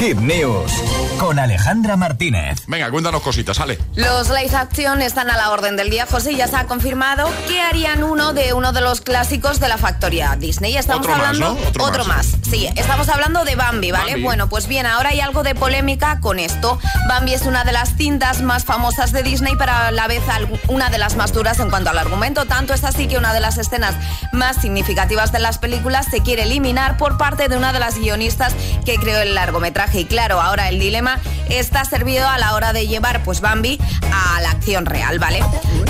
Hit News con Alejandra Martínez. Venga, cuéntanos cositas, sale. Los live action están a la orden del día, José. Ya se ha confirmado que harían uno de uno de los clásicos de la factoría Disney. Estamos Otro más, hablando ¿no? Otro más. Sí, estamos hablando de Bambi, ¿vale? Bambi. Bueno, pues bien, ahora hay algo de polémica con esto. Bambi es una de las cintas más famosas de Disney, pero a la vez una de las más duras en cuanto al argumento. Tanto es así que una de las escenas más significativas de las películas se quiere eliminar por parte de una de las guionistas que creó el largometraje. Y claro, ahora el dilema está servido a la hora de llevar pues Bambi a la acción real, ¿vale?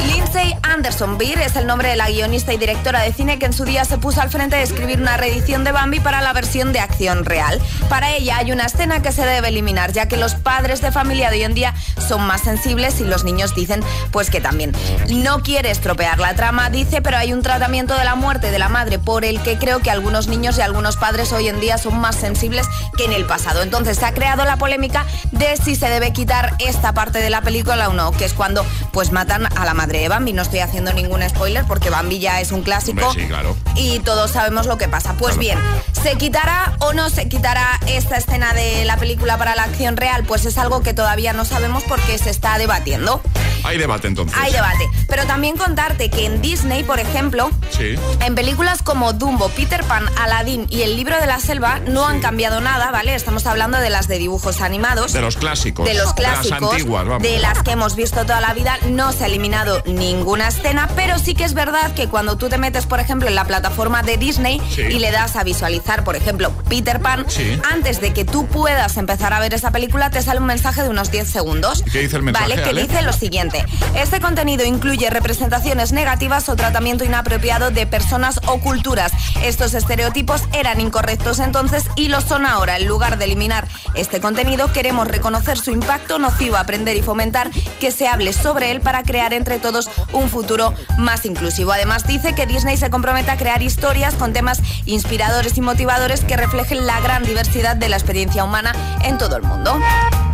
Lindsay Anderson Beer es el nombre de la guionista y directora de cine que en su día se puso al frente de escribir una reedición de Bambi para la versión de acción real. Para ella hay una escena que se debe eliminar, ya que los padres de familia de hoy en día son más sensibles y los niños dicen pues que también. No quiere estropear la trama, dice, pero hay un tratamiento de la muerte de la madre por el que creo que algunos niños y algunos padres hoy en día son más sensibles que en el pasado. Entonces se ha creado la polémica de si se debe quitar esta parte de la película o no, que es cuando pues matan a la madre de Bambi. No estoy haciendo ningún spoiler porque Bambi ya es un clásico Hombre, sí, claro. y todos sabemos lo que pasa. Pues Claro. bien, ¿se quitará o no se quitará esta escena de la película para la acción real? Pues es algo que todavía no sabemos porque se está debatiendo. Hay debate entonces. Hay debate. Pero también contarte que en Disney, por ejemplo, Sí. en películas como Dumbo, Peter Pan, Aladdin y El libro de la selva no han cambiado nada, ¿vale? Estamos hablando de las de dibujos animados. De los clásicos. De los clásicos, De las antiguas, vamos. de las que hemos visto toda la vida, no se ha eliminado ninguna escena, pero sí que es verdad que cuando tú te metes, por ejemplo, en la plataforma de Disney Sí. y le das a visualizar, por ejemplo, Peter Pan, Sí. antes de que tú puedas empezar a ver esa película, te sale un mensaje de unos 10 segundos. ¿Y qué dice el mensaje, Vale, que Ale? dice lo siguiente. Este contenido incluye representaciones negativas o tratamiento inapropiado de personas o culturas. Estos estereotipos eran incorrectos entonces y lo son ahora. En lugar de eliminar este contenido, queremos reconocer su impacto nocivo, aprender y fomentar que se hable sobre para crear entre todos un futuro más inclusivo. Además, dice que Disney se compromete a crear historias con temas inspiradores y motivadores que reflejen la gran diversidad de la experiencia humana en todo el mundo.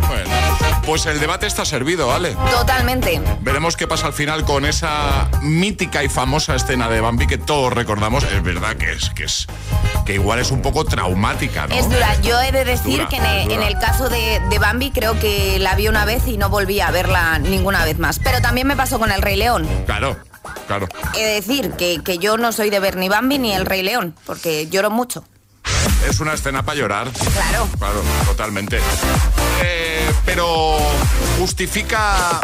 Bueno, pues el debate está servido, ¿vale? Totalmente. Veremos qué pasa al final con esa mítica y famosa escena de Bambi que todos recordamos. Es verdad que es que es que igual es un poco traumática, ¿no? Es dura. Yo he de decir Dura, que en el, dura. en el caso de, de Bambi creo que la vi una vez y no volví a verla ninguna vez más. Pero también me pasó con el Rey León. Claro, claro. He de decir que, que yo no soy de ver ni Bambi ni el Rey León, porque lloro mucho. Es una escena para llorar. Claro. Claro, totalmente. Eh, pero justifica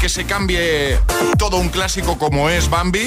que se cambie todo un clásico como es Bambi.